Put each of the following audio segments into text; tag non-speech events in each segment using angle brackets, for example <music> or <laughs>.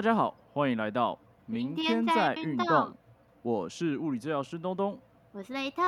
大家好，欢迎来到明天在运动，我是物理治疗师东东。我是雷特，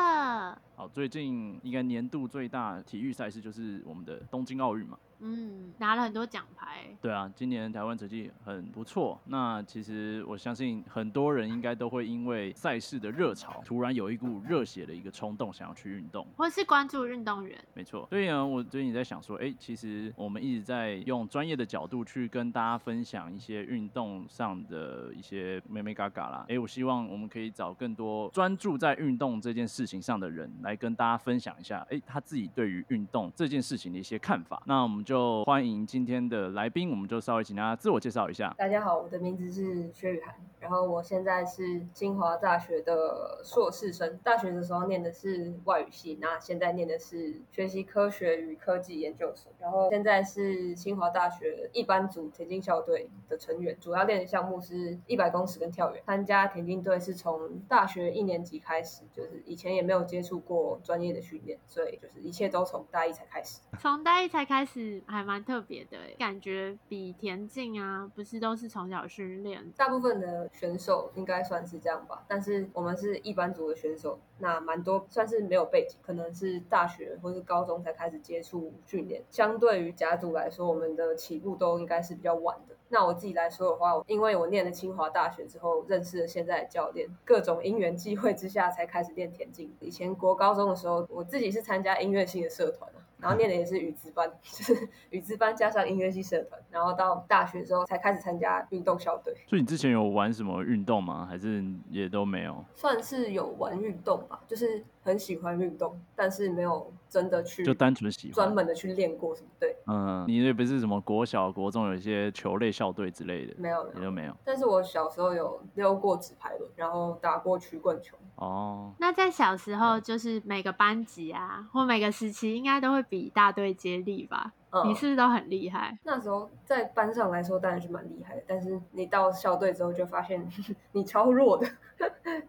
好，最近应该年度最大体育赛事就是我们的东京奥运嘛。嗯，拿了很多奖牌，对啊，今年台湾成绩很不错。那其实我相信很多人应该都会因为赛事的热潮，突然有一股热血的一个冲动，想要去运动。或是关注运动员。没错，所以呢，我最近在想说，哎、其实我们一直在用专业的角度去跟大家分享一些运动上的一些妹妹嘎嘎啦。哎、我希望我们可以找更多专注在运动这件事情上的人来跟大家分享一下，哎、他自己对于运动这件事情的一些看法。那我们就欢迎今天的来宾，我们就稍微请他自我介绍一下。大家好，我的名字是薛雨涵，然后我现在是清华大学的硕士生。大学的时候念的是外语系，那现在念的是学习科学与科技研究所。然后现在是清华大学一班组田径校队的成员，主要练的项目是一百公尺跟跳远。参加田径队是从大学一年级开始，就是以前也没有接触过专业的训练，所以就是一切都从大一才开始。从大一才开始，还蛮特别的欸，感觉比田径啊，不是都是从小训练。大部分的选手应该算是这样吧，但是我们是一般组的选手，那蛮多算是没有背景，可能是大学或是高中才开始接触训练。相对于甲组来说，我们的起步都应该是比较晚的。那我自己来说的话，因为我念了清华大学之后，认识了现在的教练，各种因缘际会之下才开始练田径。以前国高中的时候，我自己是参加音乐系的社团啊，然后念的也是语资班，<laughs> 就是语资班加上音乐系社团，然后到大学之后才开始参加运动校队。所以你之前有玩什么运动吗？还是也都没有？算是有玩运动吧，就是很喜欢运动，但是没有真的去就单纯喜欢专门的去练过什么。对，嗯，你也不是什么国小、国中有一些球类校队之类的，没有没有。也都没有。但是我小时候有溜过纸牌轮，然后打过曲棍球。哦，那在小时候，就是每个班级啊，或每个时期，应该都会比大队接力吧？嗯你是不是都很厉害？那时候在班上来说当然是蛮厉害的，但是你到校队之后就发现你超弱的。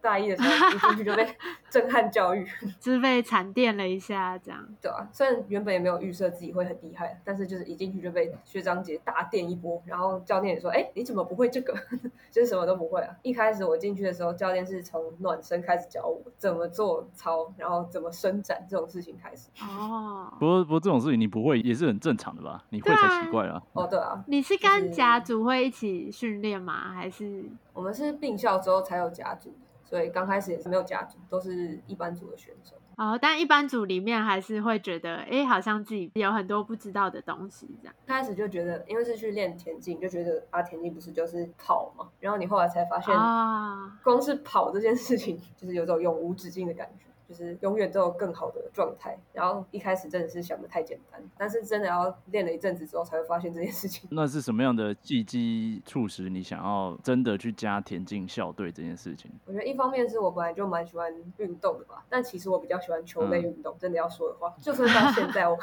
大一的时候一进去就被 <laughs> 震撼教育，<laughs> 就是被惨电了一下，这样。对啊，虽然原本也没有预设自己会很厉害，但是就是一进去就被学长姐大电一波，然后教练也说：“哎，你怎么不会这个？<laughs> 就是什么都不会啊！”一开始我进去的时候，教练是从暖身开始教我怎么做操，然后怎么伸展这种事情开始。哦不，过不过这种事情你不会也是很正常的吧？你会才对啊奇怪啊。哦，对啊，你是跟甲组会一起训练吗？还是我们是并校之后才有甲组，所以刚开始也是没有甲组，都是一班组的选手。哦？但一般组里面还是会觉得，哎，好像自己有很多不知道的东西，这样。开始就觉得，因为是去练田径，就觉得啊，田径不是就是跑嘛，然后你后来才发现，啊，光是跑这件事情，就是有种永无止境的感觉，就是永远都有更好的状态。然后一开始真的是想的太简单，但是真的要练了一阵子之后，才会发现这件事情。那是什么样的契机促使你想要真的去加田径校队这件事情？我觉得一方面是我本来就蛮喜欢运动的吧，但其实我比较喜欢球类运动。真的要说的话，就算到现在我，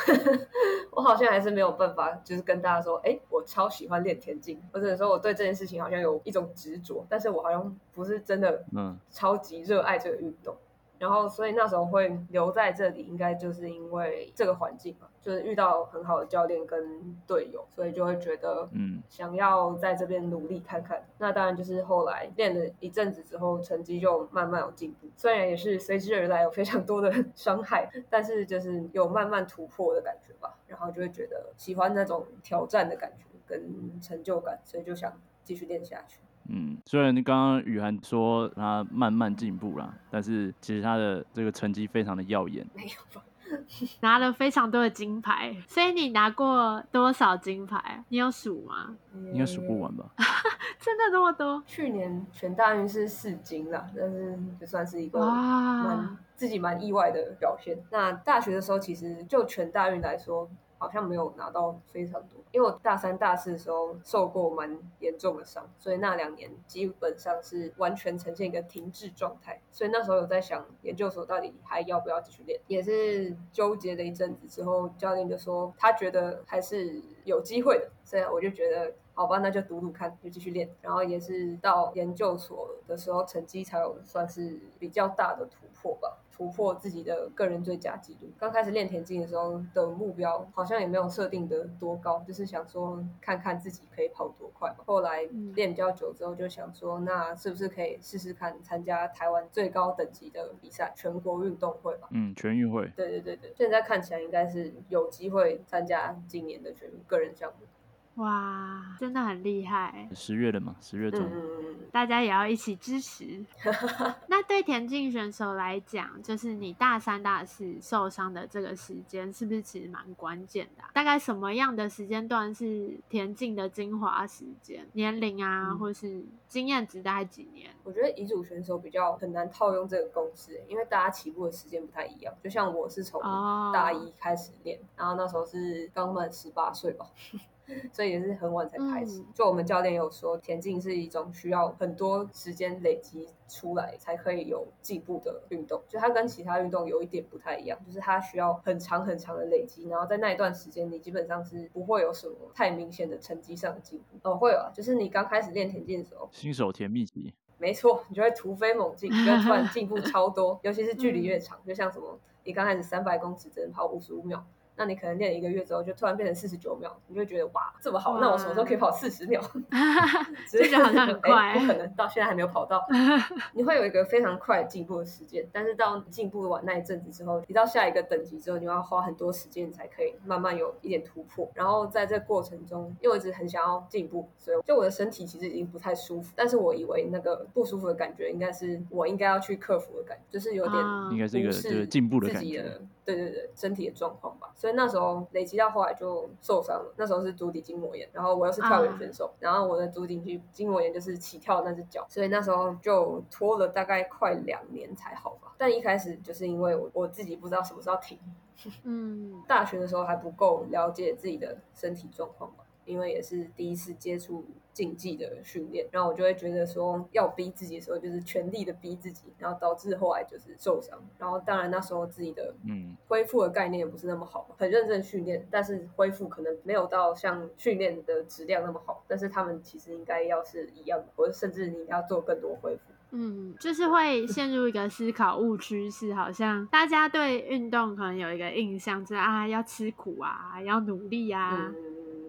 <laughs> 我好像还是没有办法，就是跟大家说，哎，我超喜欢练田径，或者说我对这件事情好像有一种执着，但是我好像不是真的嗯，超级热爱这个运动。然后，所以那时候会留在这里，应该就是因为这个环境嘛，就是遇到很好的教练跟队友，所以就会觉得，嗯，想要在这边努力看看。那当然就是后来练了一阵子之后，成绩就慢慢有进步，虽然也是随之而来有非常多的 <laughs> 伤害，但是就是有慢慢突破的感觉吧。然后就会觉得喜欢那种挑战的感觉跟成就感，所以就想继续练下去。嗯，虽然刚刚雨涵说他慢慢进步啦，但是其实他的这个成绩非常的耀眼。没有吧？<laughs> 拿了非常多的金牌，所以你拿过多少金牌？你有数吗？应该数不完吧？<laughs> 真的那么多？去年全大运是四金啦，但是就算是一个蛮自己蛮意外的表现。那大学的时候，其实就全大运来说，好像没有拿到非常多，因为我大三、大四的时候受过蛮严重的伤，所以那两年基本上是完全呈现一个停滞状态。所以那时候有在想，研究所到底还要不要继续练，也是纠结了一阵子之后，教练就说他觉得还是有机会的，所以我就觉得。好吧，那就赌赌看，就继续练。然后也是到研究所的时候，成绩才有算是比较大的突破吧。突破自己的个人最佳纪录。刚开始练田径的时候的目标好像也没有设定的多高，就是想说看看自己可以跑多快嘛。后来练比较久之后，就想说那是不是可以试试看参加台湾最高等级的比赛——全国运动会吧？嗯，全运会。对对对对，现在看起来应该是有机会参加今年的全个人项目。哇，真的很厉害！十月的嘛，十月中，大家也要一起支持。<laughs> 那对田径选手来讲，就是你大三、大四受伤的这个时间，是不是其实蛮关键的？大概什么样的时间段是田径的精华时间？年龄啊，或是经验值大概几年？我觉得乙组选手比较很难套用这个公式，因为大家起步的时间不太一样。就像我是从大一开始练，然后那时候是刚满十八岁吧。所以也是很晚才开始。就我们教练有说，田径是一种需要很多时间累积出来才可以有进步的运动。就它跟其他运动有一点不太一样，就是它需要很长很长的累积，然后在那一段时间，你基本上是不会有什么太明显的成绩上的进步。哦，会有啊，就是你刚开始练田径的时候，新手甜蜜期，没错，你就会突飞猛进，就突然进步超多，<laughs> 尤其是距离越长，就像什么，你刚开始三百公尺只能跑五十五秒。那你可能练了一个月之后，就突然变成四十九秒，你就觉得哇，这么好，那我什么时候可以跑四十秒？<laughs> 这就好像很 <laughs> 快，不可能，到现在还没有跑到。<laughs> 你会有一个非常快进步的时间，但是到进步完那一阵子之后，你到下一个等级之后，你要花很多时间才可以慢慢有一点突破。然后在这过程中，因为我一直很想要进步，所以就我的身体其实已经不太舒服，但是我以为那个不舒服的感觉应该是我应该要去克服的感觉，就是有点应该是一个就是进步的感觉。对对对，身体的状况吧，所以那时候累积到后来就受伤了。那时候是足底筋膜炎，然后我又是跳远选手，然后我的足底筋筋膜炎就是起跳那只脚，所以那时候就拖了大概快两年才好吧。但一开始就是因为我我自己不知道什么时候停，嗯，大学的时候还不够了解自己的身体状况吧。因为也是第一次接触竞技的训练，然后我就会觉得说要逼自己的时候，就是全力的逼自己，然后导致后来就是受伤。然后当然那时候自己的嗯恢复的概念也不是那么好，很认真训练，但是恢复可能没有到像训练的质量那么好。但是他们其实应该要是一样的，或者甚至你要做更多恢复。嗯，就是会陷入一个思考误区，是好像大家对运动可能有一个印象，就是啊要吃苦啊，要努力啊。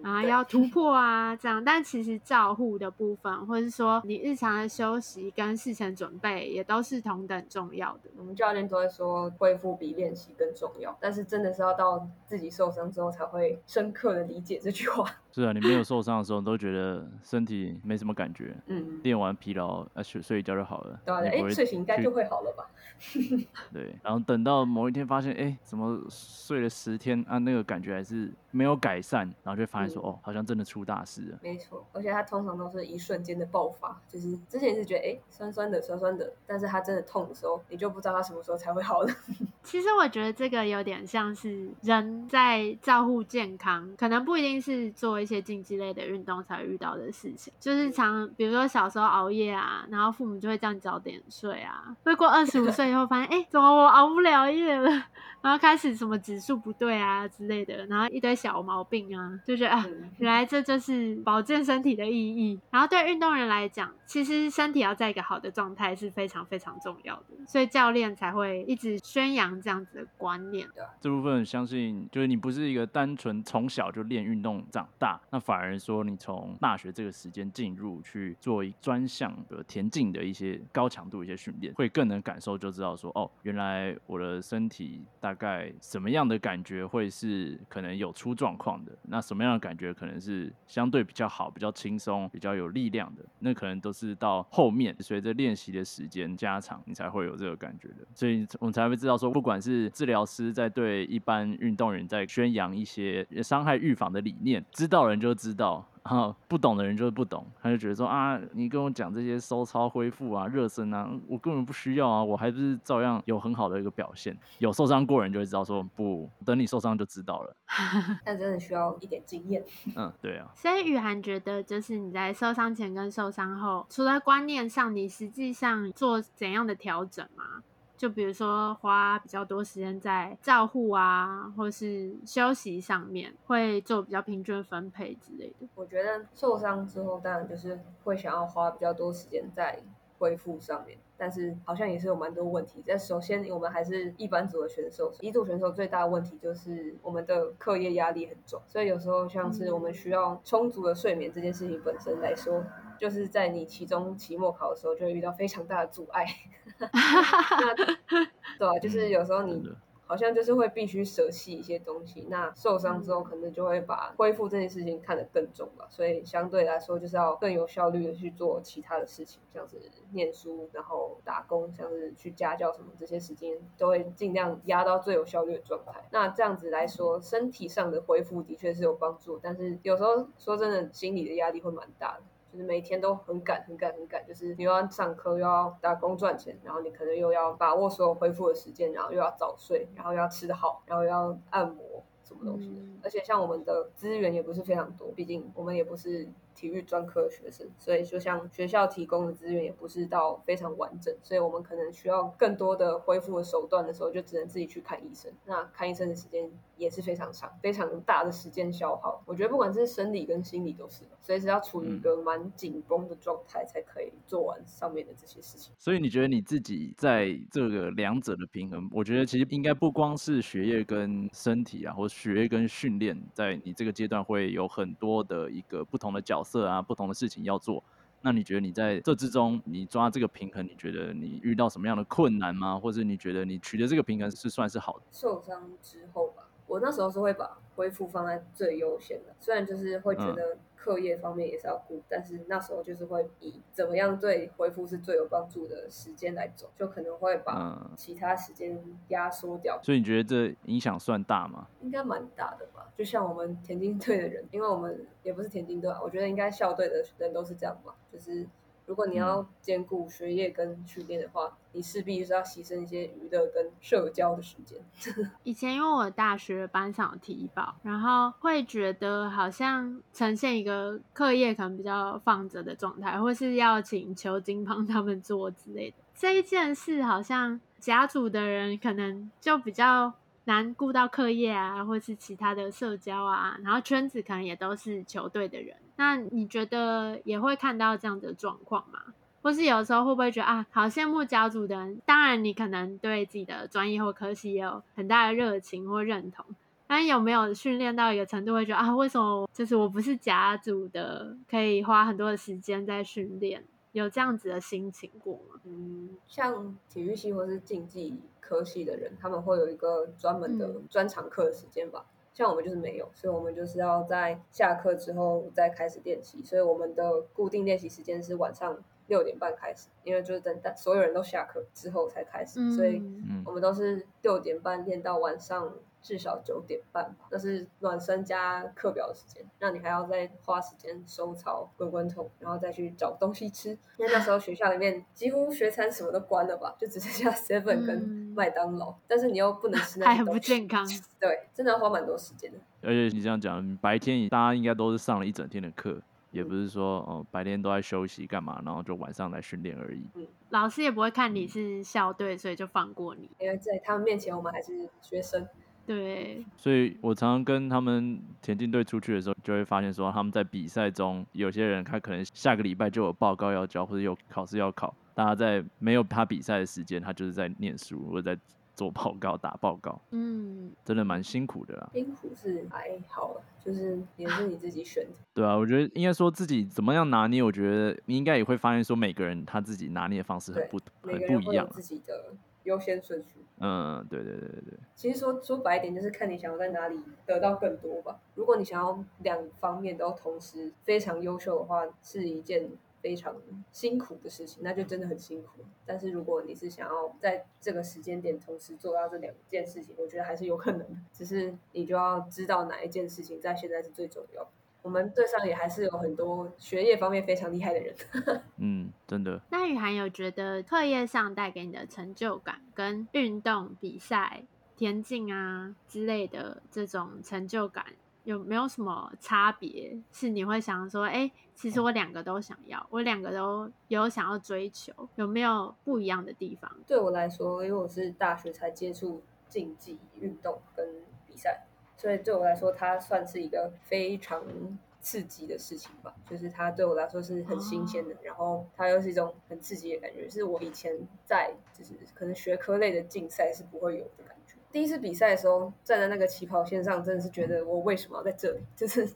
啊，要突破啊，这样，但其实照护的部分，或者是说你日常的休息跟事前准备，也都是同等重要的。我们教练都会说，恢复比练习更重要，但是真的是要到自己受伤之后，才会深刻的理解这句话。是啊，你没有受伤的时候，你都觉得身体没什么感觉。嗯，练完疲劳，啊睡睡一觉就好了。对啊，哎，睡醒应该就会好了吧？对，然后等到某一天发现，哎，怎么睡了十天啊，那个感觉还是没有改善，然后就发现说，哦，好像真的出大事了。没错，而且它通常都是一瞬间的爆发，就是之前是觉得，哎，酸酸的，酸酸的，但是它真的痛的时候，你就不知道它什么时候才会好了。<laughs> 其实我觉得这个有点像是人在照顾健康，可能不一定是做一些竞技类的运动才遇到的事情，就是常比如说小时候熬夜啊，然后父母就会叫你早点睡啊，会过二十五岁以后发现，哎，怎么我熬不了夜了？然后开始什么指数不对啊之类的，然后一堆小毛病啊，就觉得啊，原来这就是保健身体的意义。然后对运动员来讲，其实身体要在一个好的状态是非常非常重要的，所以教练才会一直宣扬这样子的观念。这部分相信就是你不是一个单纯从小就练运动长大，那反而说你从大学这个时间进入去做一专项的田径的一些高强度一些训练，会更能感受就知道说哦，原来我的身体大。大概什么样的感觉会是可能有出状况的？那什么样的感觉可能是相对比较好、比较轻松、比较有力量的？那可能都是到后面随着练习的时间加长，你才会有这个感觉的。所以我们才会知道说，不管是治疗师在对一般运动员在宣扬一些伤害预防的理念，知道人就知道。然后不懂的人就是不懂，他就觉得说啊，你跟我讲这些收操恢复啊、热身啊，我根本不需要啊，我还不是照样有很好的一个表现。有受伤过人就会知道说，不等你受伤就知道了。<laughs> 但真的需要一点经验。嗯，对啊。所以雨涵觉得，就是你在受伤前跟受伤后，除了观念上，你实际上做怎样的调整吗？就比如说花比较多时间在照护啊，或是休息上面，会做比较平均分配之类的。我觉得受伤之后，当然就是会想要花比较多时间在。恢复上面，但是好像也是有蛮多问题。但首先，我们还是一般组的选手，一组选手最大的问题就是我们的课业压力很重，所以有时候像是我们需要充足的睡眠这件事情本身来说，就是在你期中、期末考的时候就会遇到非常大的阻碍。<laughs> 那对啊，就是有时候你。好像就是会必须舍弃一些东西，那受伤之后可能就会把恢复这件事情看得更重吧，所以相对来说就是要更有效率的去做其他的事情，像是念书，然后打工，像是去家教什么这些时间都会尽量压到最有效率的状态。那这样子来说，身体上的恢复的确是有帮助，但是有时候说真的，心理的压力会蛮大的。就是每天都很赶、很赶、很赶，就是你又要上课，又要打工赚钱，然后你可能又要把握所有恢复的时间，然后又要早睡，然后又要吃得好，然后又要按摩什么东西。而且像我们的资源也不是非常多，毕竟我们也不是。体育专科的学生，所以就像学校提供的资源也不是到非常完整，所以我们可能需要更多的恢复的手段的时候，就只能自己去看医生。那看医生的时间也是非常长、非常大的时间消耗。我觉得不管是生理跟心理都是，随时要处于一个蛮紧绷的状态，才可以做完上面的这些事情。所以你觉得你自己在这个两者的平衡，我觉得其实应该不光是学业跟身体啊，或学业跟训练，在你这个阶段会有很多的一个不同的角。色啊，不同的事情要做，那你觉得你在这之中，你抓这个平衡，你觉得你遇到什么样的困难吗？或者你觉得你取得这个平衡是算是好的？受伤之后吧，我那时候是会把恢复放在最优先的，虽然就是会觉得。课业方面也是要顾，但是那时候就是会以怎么样对恢复是最有帮助的时间来走，就可能会把其他时间压缩掉。所以你觉得这影响算大吗？应该蛮大的吧。就像我们田径队的人，因为我们也不是田径队，我觉得应该校队的人都是这样吧，就是。如果你要兼顾学业跟训练的话，你势必是要牺牲一些娱乐跟社交的时间。<laughs> 以前因为我大学班上有体保，然后会觉得好像呈现一个课业可能比较放着的状态，或是要请求金帮他们做之类的。这一件事好像甲组的人可能就比较。难顾到课业啊，或是其他的社交啊，然后圈子可能也都是球队的人。那你觉得也会看到这样的状况吗？或是有时候会不会觉得啊，好羡慕甲组的人？当然，你可能对自己的专业或科系也有很大的热情或认同，但有没有训练到一个程度，会觉得啊，为什么就是我不是甲组的，可以花很多的时间在训练？有这样子的心情过吗？嗯，像体育系或是竞技科系的人，他们会有一个专门的专长课的时间吧。像我们就是没有，所以我们就是要在下课之后再开始练习。所以我们的固定练习时间是晚上六点半开始，因为就是等待所有人都下课之后才开始。所以我们都是六点半练到晚上。至少九点半吧，那是暖身加课表的时间。那你还要再花时间收操、滚滚筒，然后再去找东西吃。因为那时候学校里面几乎学餐什么都关了吧，就只剩下 <laughs> Seven 跟麦当劳。但是你又不能吃那些东西，不健康。对，真的要花蛮多时间的。而且你这样讲，白天大家应该都是上了一整天的课，也不是说哦白天都在休息干嘛，然后就晚上来训练而已。嗯，老师也不会看你是校队，所以就放过你。因为在他们面前，我们还是学生。对，所以我常常跟他们田径队出去的时候，就会发现说他们在比赛中，有些人他可能下个礼拜就有报告要交，或者有考试要考。大家在没有他比赛的时间，他就是在念书或者在做报告、打报告。嗯，真的蛮辛苦的啦。辛苦是还好，就是也是你自己选的。对啊，我觉得应该说自己怎么样拿捏，我觉得你应该也会发现说每个人他自己拿捏的方式很不很不一样。自己的优先顺序。嗯，对对对对对。其实说说白一点，就是看你想要在哪里得到更多吧。如果你想要两方面都同时非常优秀的话，是一件非常辛苦的事情，那就真的很辛苦。但是如果你是想要在这个时间点同时做到这两件事情，我觉得还是有可能的。只是你就要知道哪一件事情在现在是最重要。我们队上也还是有很多学业方面非常厉害的人。<laughs> 嗯，真的。那雨涵有觉得课业上带给你的成就感，跟运动比赛、田径啊之类的这种成就感，有没有什么差别？是你会想说，哎，其实我两个都想要，我两个都有想要追求，有没有不一样的地方？对我来说，因为我是大学才接触竞技运动跟比赛。所以对我来说，它算是一个非常刺激的事情吧，就是它对我来说是很新鲜的，然后它又是一种很刺激的感觉，是我以前在就是可能学科类的竞赛是不会有的感觉。第一次比赛的时候，站在那个起跑线上，真的是觉得我为什么要在这里，就是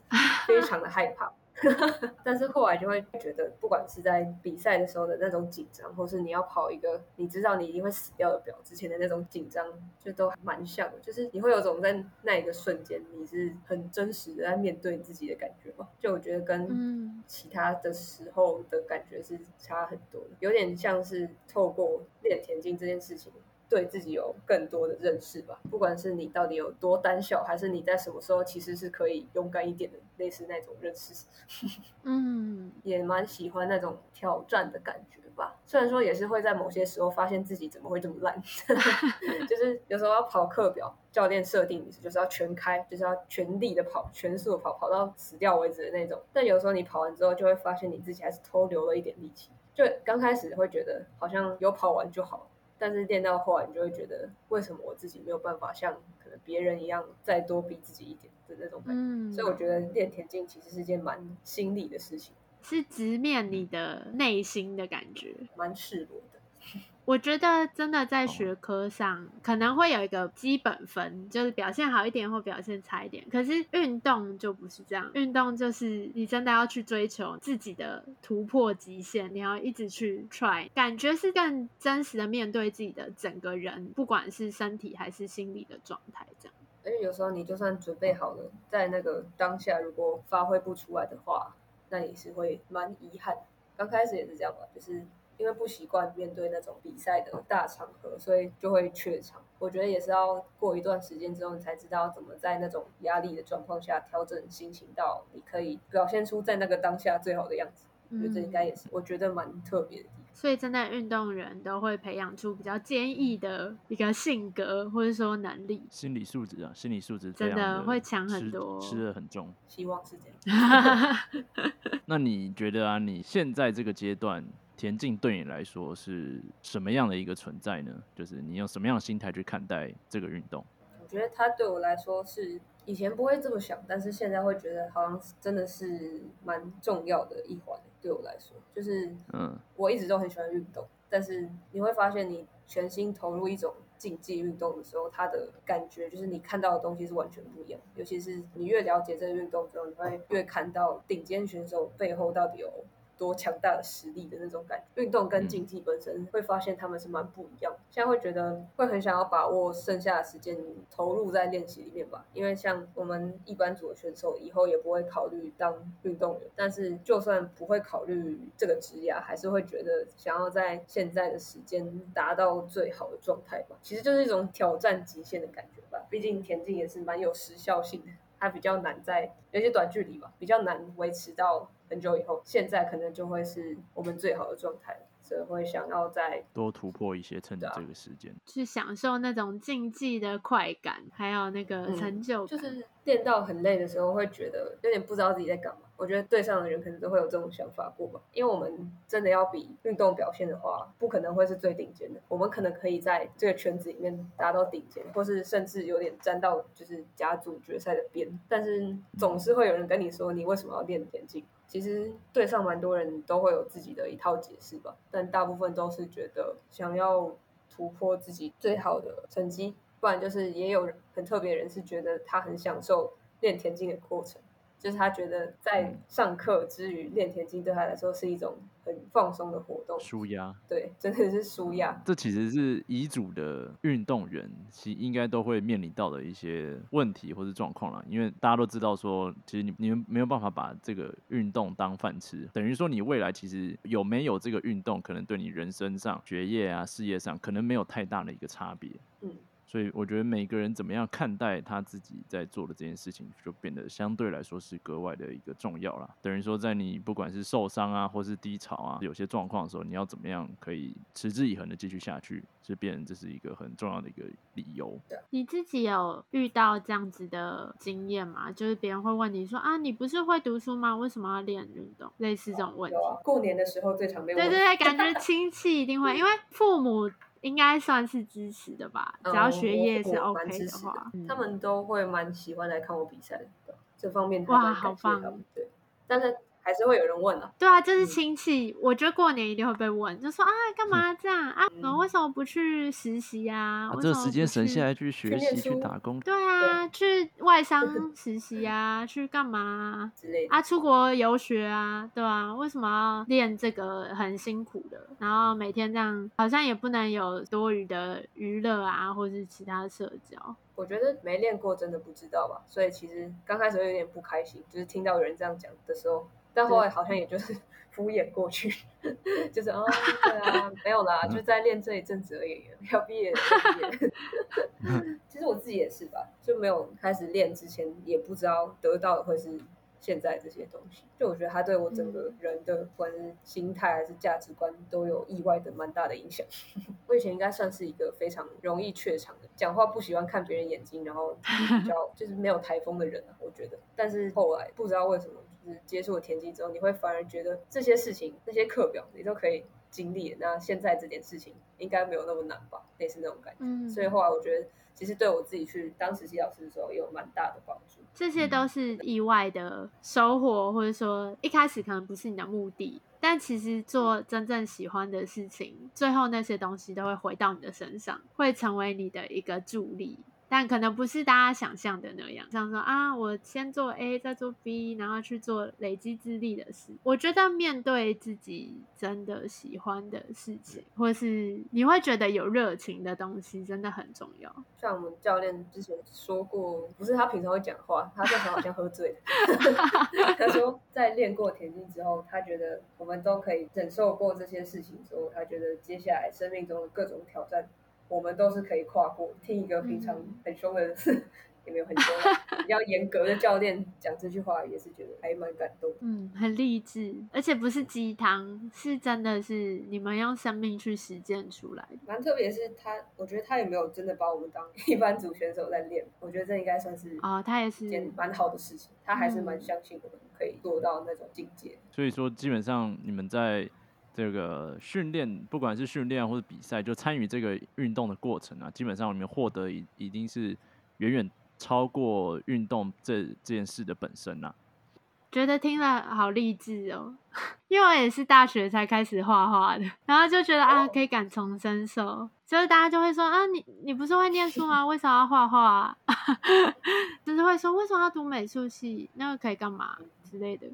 非常的害怕。<laughs> 但是后来就会觉得，不管是在比赛的时候的那种紧张，或是你要跑一个你知道你一定会死掉的表之前的那种紧张，就都蛮像的。就是你会有种在那一个瞬间，你是很真实的在面对自己的感觉吧？就我觉得跟其他的时候的感觉是差很多的，有点像是透过练田径这件事情。对自己有更多的认识吧，不管是你到底有多胆小，还是你在什么时候其实是可以勇敢一点的，类似那种认识。<laughs> 嗯，也蛮喜欢那种挑战的感觉吧。虽然说也是会在某些时候发现自己怎么会这么烂，<laughs> 就是有时候要跑课表，教练设定你是就是要全开，就是要全力的跑，全速的跑，跑到死掉为止的那种。但有时候你跑完之后，就会发现你自己还是偷留了一点力气。就刚开始会觉得好像有跑完就好。但是练到后来，你就会觉得，为什么我自己没有办法像可能别人一样再多逼自己一点的那种感觉？所以我觉得练田径其实是件蛮心理的事情，是直面你的内心的感觉，蛮赤裸的。我觉得真的在学科上可能会有一个基本分，就是表现好一点或表现差一点。可是运动就不是这样，运动就是你真的要去追求自己的突破极限，你要一直去 try，感觉是更真实的面对自己的整个人，不管是身体还是心理的状态这样。而且有时候你就算准备好了，在那个当下如果发挥不出来的话，那也是会蛮遗憾。刚开始也是这样吧，就是。因为不习惯面对那种比赛的大场合，所以就会怯场。我觉得也是要过一段时间之后，你才知道怎么在那种压力的状况下调整心情，到你可以表现出在那个当下最好的样子。我觉得这应该也是我觉得蛮特别的地方。所以，真的运动员都会培养出比较坚毅的一个性格，或者说能力、心理素质啊，心理素质真的会强很多，吃的很重。希望是这样。<laughs> <laughs> 那你觉得啊，你现在这个阶段？田径对你来说是什么样的一个存在呢？就是你用什么样的心态去看待这个运动？我觉得它对我来说是以前不会这么想，但是现在会觉得好像真的是蛮重要的一环。对我来说，就是嗯，我一直都很喜欢运动，但是你会发现，你全心投入一种竞技运动的时候，它的感觉就是你看到的东西是完全不一样。尤其是你越了解这个运动之后，你会越看到顶尖选手背后到底有。多强大的实力的那种感觉，运动跟竞技本身会发现他们是蛮不一样。现在会觉得会很想要把握剩下的时间投入在练习里面吧，因为像我们一般组的选手以后也不会考虑当运动员，但是就算不会考虑这个职业，还是会觉得想要在现在的时间达到最好的状态吧。其实就是一种挑战极限的感觉吧。毕竟田径也是蛮有时效性的，它比较难在有些短距离吧，比较难维持到。很久以后，现在可能就会是我们最好的状态，所以会想要再多突破一些，趁着这个时间去享受那种竞技的快感，还有那个成就感。就是练到很累的时候，会觉得有点不知道自己在干嘛。我觉得队上的人可能都会有这种想法过吧，因为我们真的要比运动表现的话，不可能会是最顶尖的。我们可能可以在这个圈子里面达到顶尖，或是甚至有点沾到就是甲组决赛的边，但是总是会有人跟你说，你为什么要练田径？其实队上蛮多人都会有自己的一套解释吧，但大部分都是觉得想要突破自己最好的成绩，不然就是也有很特别人是觉得他很享受练田径的过程。就是他觉得在上课之余练田径对他来说是一种很放松的活动，舒压。对，真的是舒压。这其实是遗嘱的运动员其应该都会面临到的一些问题或是状况啦。因为大家都知道说，其实你你们没有办法把这个运动当饭吃，等于说你未来其实有没有这个运动，可能对你人生上、学业啊、事业上，可能没有太大的一个差别。嗯。所以我觉得每个人怎么样看待他自己在做的这件事情，就变得相对来说是格外的一个重要了。等于说，在你不管是受伤啊，或是低潮啊，有些状况的时候，你要怎么样可以持之以恒的继续下去，就变成这是一个很重要的一个理由。你自己有遇到这样子的经验吗？就是别人会问你说啊，你不是会读书吗？为什么要练运动？类似这种问题。过年的时候最常被问。对对对，感觉亲戚一定会，<laughs> 因为父母。应该算是支持的吧，只要学业是 OK 的话，他们都会蛮喜欢来看我比赛的。这方面哇，好棒！对，但是还是会有人问啊。对啊，就是嗯亲戚，我觉得过年一定会被问，就说啊，干嘛这样啊？然后为什么不去实习啊？啊，这个时间省下来去学习、去打工，对啊，去外商 <laughs> 实习啊，去干嘛啊？之类的。啊，出国游学啊，对啊，为什么要练这个很辛苦的？然后每天这样，好像也不能有多余的娱乐啊，或是其他社交。我觉得没练过真的不知道吧，所以其实刚开始会有点不开心，就是听到有人这样讲的时候，但后来好像也就是 <laughs> 敷衍过去，<laughs> 就是啊，对啊，没有啦，就在练这一阵子而已，要毕业了要毕业。其实我自己也是吧，就没有开始练之前，也不知道得到的会是现在这些东西。就我觉得他对我整个人的不管是心态还是价值观，都有意外的蛮大的影响。<laughs> 我以前应该算是一个非常容易怯场的，讲话不喜欢看别人眼睛，然后比较 <laughs> 就是没有台风的人啊，我觉得。但是后来不知道为什么，就是接触了田径之后，你会反而觉得这些事情、那些课表你都可以经历了。那现在这件事情应该没有那么难吧？类似那种感觉。嗯，所以后来我觉得，其实对我自己去当实习老师的时候，也有蛮大的帮助。这些都是意外的收获，或者说一开始可能不是你的目的，但其实做真正喜欢的事情，最后那些东西都会回到你的身上，会成为你的一个助力。但可能不是大家想象的那样，像说啊，我先做 A，再做 B，然后去做累积智力的事。我觉得面对自己真的喜欢的事情，或是你会觉得有热情的东西，真的很重要。像我们教练之前说过，不是他平常会讲话，他那时候好像喝醉了。<laughs> 他说，在练过田径之后，他觉得我们都可以忍受过这些事情之后，他觉得接下来生命中的各种挑战，我们都是可以跨过。听一个平常很凶的人，也没有很凶啊，比较严格的教练讲这句话，也是觉得还蛮感动。嗯，很励志，而且不是鸡汤，是真的是你们用生命去实践出来的。蛮特别的是他，我觉得他也没有真的把我们当一般组选手在练，我觉得这应该算是哦，他也是，件蛮好的事情。他还是嗯蛮相信我们可以做到那种境界。所以说基本上你们在这个训练，不管是训练或者比赛，就参与这个运动的过程啊，基本上你们获得已已经是远远超过运动这这件事的本身啊啦、觉得听了好励志哦，<laughs> 因为我也是大学才开始画画的，然后就觉得啊，哦可以感同身受。就是大家就会说啊，你你不是会念书吗？为什么要画画、啊？<laughs> 就是会说为什么要读美术系？那个可以干嘛之类的，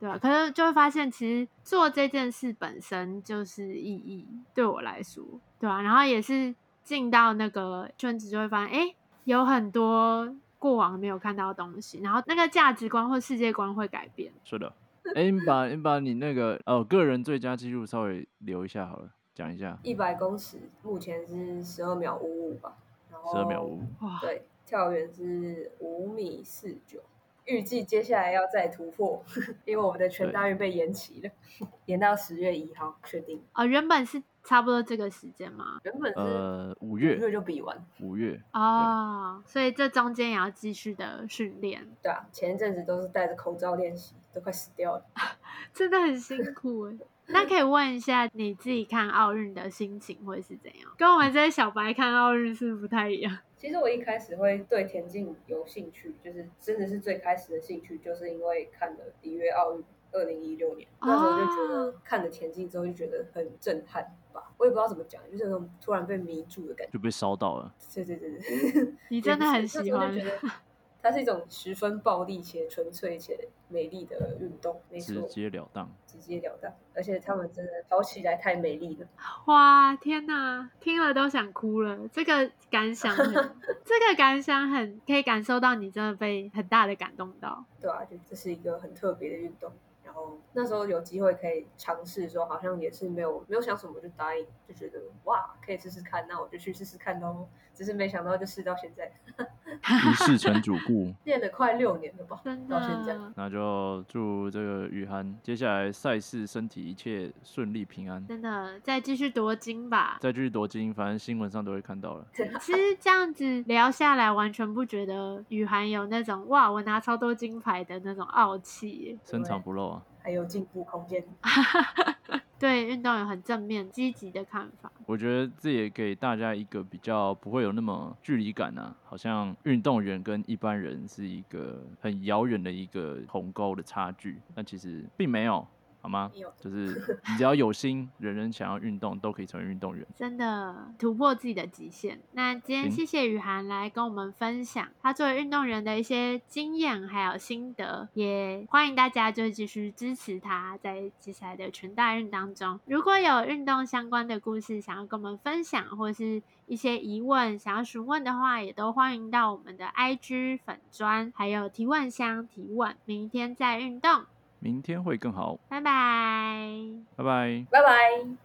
对吧、可是就会发现，其实做这件事本身就是意义，对我来说，对吧、然后也是进到那个圈子，就会发现，哎，有很多过往没有看到的东西，然后那个价值观或世界观会改变。是的，哎、你把你把你那个哦个人最佳记录稍微留一下好了，讲一下。一百公尺目前是十二秒五五吧，然后十二秒五，哇，对，跳远是五米四九，预计接下来要再突破，因为我们的全大运被延期了，延到十月一号确定。哦，原本是差不多这个时间嘛，原本是呃五五月月就比完，五月，哦，所以这中间也要继续的训练，对啊，前一阵子都是戴着口罩练习，都快死掉了。<laughs> 真的很辛苦哎。<laughs> 那可以问一下你自己看奥运的心情会是怎样？跟我们这些小白看奥运是不太一样。其实我一开始会对田径有兴趣，就是真的是最开始的兴趣，就是因为看了里约奥运二零一六年，那时候就觉得看了田径之后就觉得很震撼吧，我也不知道怎么讲，就是那种突然被迷住的感觉。就被烧到了。对对对对，<laughs> 你真的很喜欢那时候就觉得它是一种十分暴力且纯粹且美丽的运动，没错直错，截了当。直截了当，而且他们真的跑起来太美丽了。哇，天哪，听了都想哭了。这个感想很，<laughs> 这个感想很可以感受到你真的被很大的感动到。对啊，就这是一个很特别的运动。然后那时候有机会可以尝试的时候，好像也是没有没有想什么就答应，就觉得哇可以试试看，那我就去试试看喽。只是没想到就试到现在，一试成主顾，<laughs> 练了快六年了吧，真到现在。的，那就祝这个雨涵接下来赛事身体一切顺利平安，真的，再继续夺金吧。再继续夺金，反正新闻上都会看到了。其实这样子聊下来，完全不觉得雨涵有那种哇，我拿超多金牌的那种傲气。深藏不露啊！还有进步空间。<laughs> 对运动有很正面、积极的看法。我觉得这也给大家一个比较不会有那么距离感啊，好像运动员跟一般人是一个很遥远的一个鸿沟的差距，但其实并没有。好吗？有就是你只要有心，人人想要运动都可以成为运动员。真的突破自己的极限。那今天谢谢雨涵来跟我们分享他作为运动员的一些经验还有心得，也欢迎大家就继续支持他在接下来的全大运当中。如果有运动相关的故事想要跟我们分享，或是一些疑问想要询问的话，也都欢迎到我们的 IG 粉砖还有提问箱提问。明天再运动。明天会更好，拜拜，拜拜，拜拜。